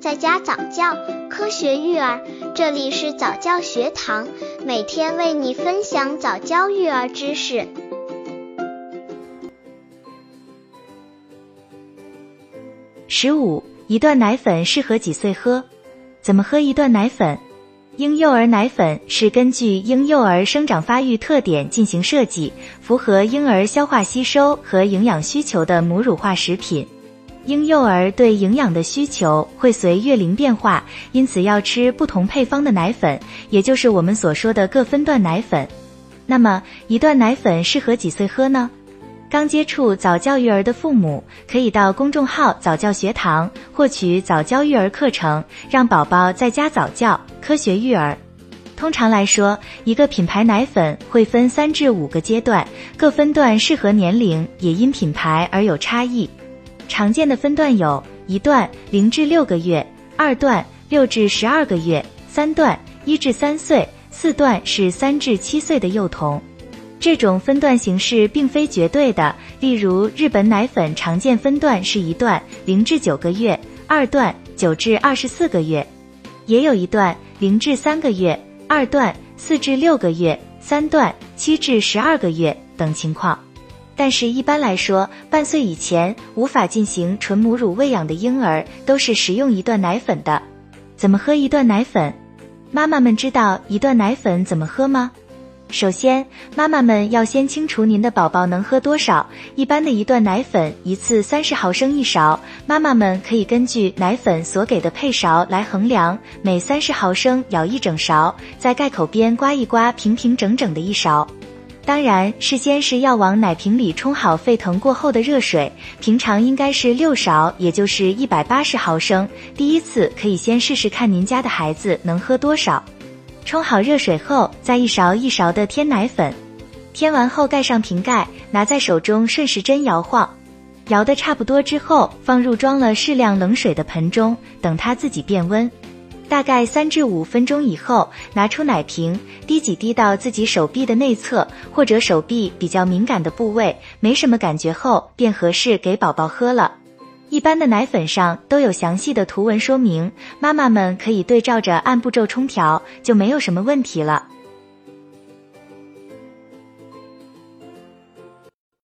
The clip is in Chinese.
在家早教，科学育儿，这里是早教学堂，每天为你分享早教育儿知识。十五，一段奶粉适合几岁喝？怎么喝一段奶粉？婴幼儿奶粉是根据婴幼儿生长发育特点进行设计，符合婴儿消化吸收和营养需求的母乳化食品。婴幼儿对营养的需求会随月龄变化，因此要吃不同配方的奶粉，也就是我们所说的各分段奶粉。那么，一段奶粉适合几岁喝呢？刚接触早教育儿的父母，可以到公众号早教学堂获取早教育儿课程，让宝宝在家早教，科学育儿。通常来说，一个品牌奶粉会分三至五个阶段，各分段适合年龄也因品牌而有差异。常见的分段有一段零至六个月，二段六至十二个月，三段一至三岁，四段是三至七岁的幼童。这种分段形式并非绝对的，例如日本奶粉常见分段是一段零至九个月，二段九至二十四个月，也有一段零至三个月，二段四至六个月，三段七至十二个月等情况。但是，一般来说，半岁以前无法进行纯母乳喂养的婴儿都是食用一段奶粉的。怎么喝一段奶粉？妈妈们知道一段奶粉怎么喝吗？首先，妈妈们要先清楚您的宝宝能喝多少。一般的一段奶粉一次三十毫升一勺，妈妈们可以根据奶粉所给的配勺来衡量，每三十毫升舀一整勺，在盖口边刮一刮，平平整整的一勺。当然，事先是要往奶瓶里冲好沸腾过后的热水，平常应该是六勺，也就是一百八十毫升。第一次可以先试试看您家的孩子能喝多少。冲好热水后，再一勺一勺的添奶粉，添完后盖上瓶盖，拿在手中顺时针摇晃，摇的差不多之后，放入装了适量冷水的盆中，等它自己变温。大概三至五分钟以后，拿出奶瓶，滴几滴到自己手臂的内侧或者手臂比较敏感的部位，没什么感觉后，便合适给宝宝喝了。一般的奶粉上都有详细的图文说明，妈妈们可以对照着按步骤冲调，就没有什么问题了。